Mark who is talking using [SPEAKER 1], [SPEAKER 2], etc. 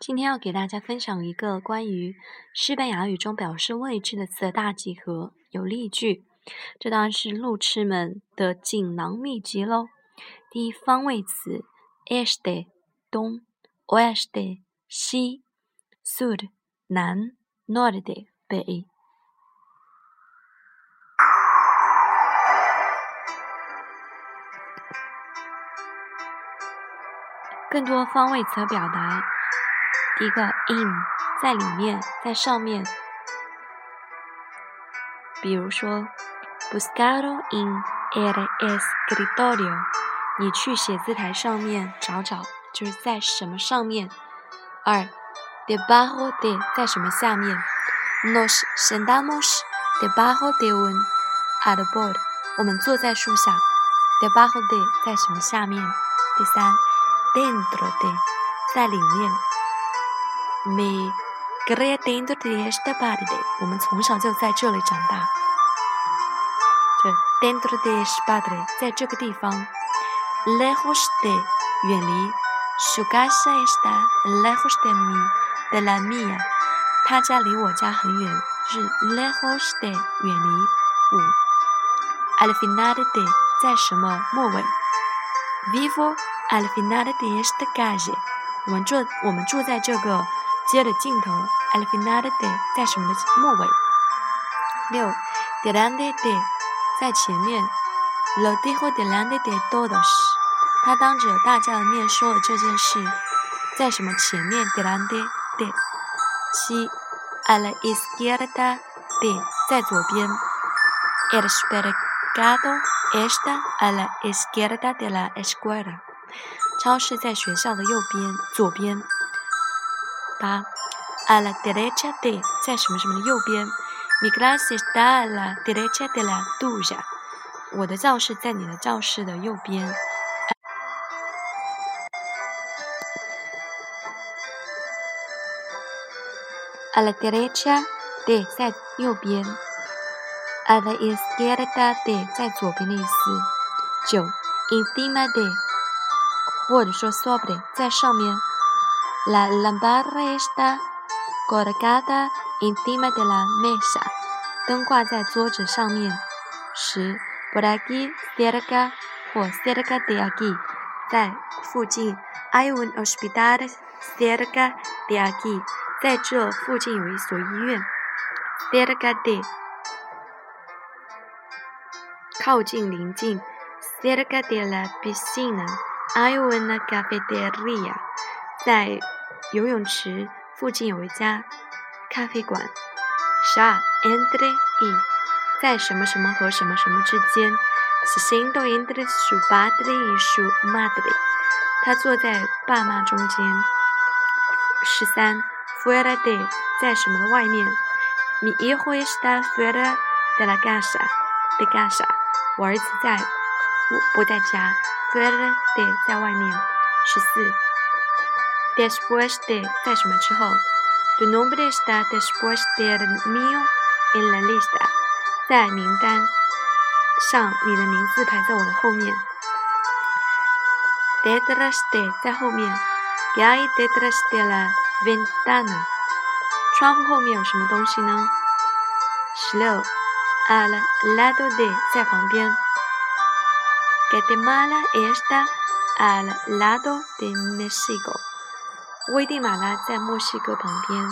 [SPEAKER 1] 今天要给大家分享一个关于西班牙语中表示位置的词的大集合，有例句。这当然是路痴们的锦囊秘籍喽。第一方位词：este 东，oeste 西，sud 南，norte 北。更多方位词表达。一个 in 在里面，在上面。比如说，buscado in el escritorio，你去写字台上面找找，就是在什么上面。二，debajo de 在什么下面？nos sentamos debajo de un árbol，我们坐在树下。debajo de 在什么下面？第三，dentro de 在里面。Me crié dentro de esta pared。我们从小就在这里长大。这 dentro de esta pared，在这个地方。Lejos de，远离。Su casa está lejos de mí，de la mía。他家离我家很远，是 lejos de，远离。五。Al final de，在什么末尾？Vivo al final de esta calle。我们住，我们住在这个。接着镜头，al final de 在什么的末尾？六，delante de 在前面，lo dijo delante de todos，他当着大家的面说了这件事，在什么前面？delante de 七，a la izquierda de 在左边，el supermercado está a la izquierda de la escuela，超市在学校的右边，左边。八，a la derecha de 在什么什么的右边，mi clase está a la derecha de la tuya，我的教室在你的教室的右边。a la derecha de 在右边，a la izquierda de 在左边的意思。九，encima de 或者说 sobre 在上面。La lámpara está colgada encima de la mesa，灯挂在桌子上面。十，por aquí cerca 或 cerca de aquí，在附近。Hay un hospital cerca de aquí，在这附近有一所医院。Cerca de，靠近临近。Cerca de la piscina hay una cafetería。在 游泳池附近有一家咖啡馆。十二，entre y，在什么什么和什么什么之间。Siendo entre su padre y su madre，他坐在爸妈中间。十三，fuera de，在什么的外面。Mi hijo está fuera de la casa，de casa，我儿子在，不在家。Fuera de，在外面。十四。Después de 在什么之后？Tu nombre está después del mío en la lista，在名单上，你的名字排在我的后面。Detrás de 在后面，¿Qué hay detrás de la ventana？窗户后面有什么东西呢？十六，Al lado de 在旁边，Guatemala está al lado de México。 危地马拉在墨西哥旁边。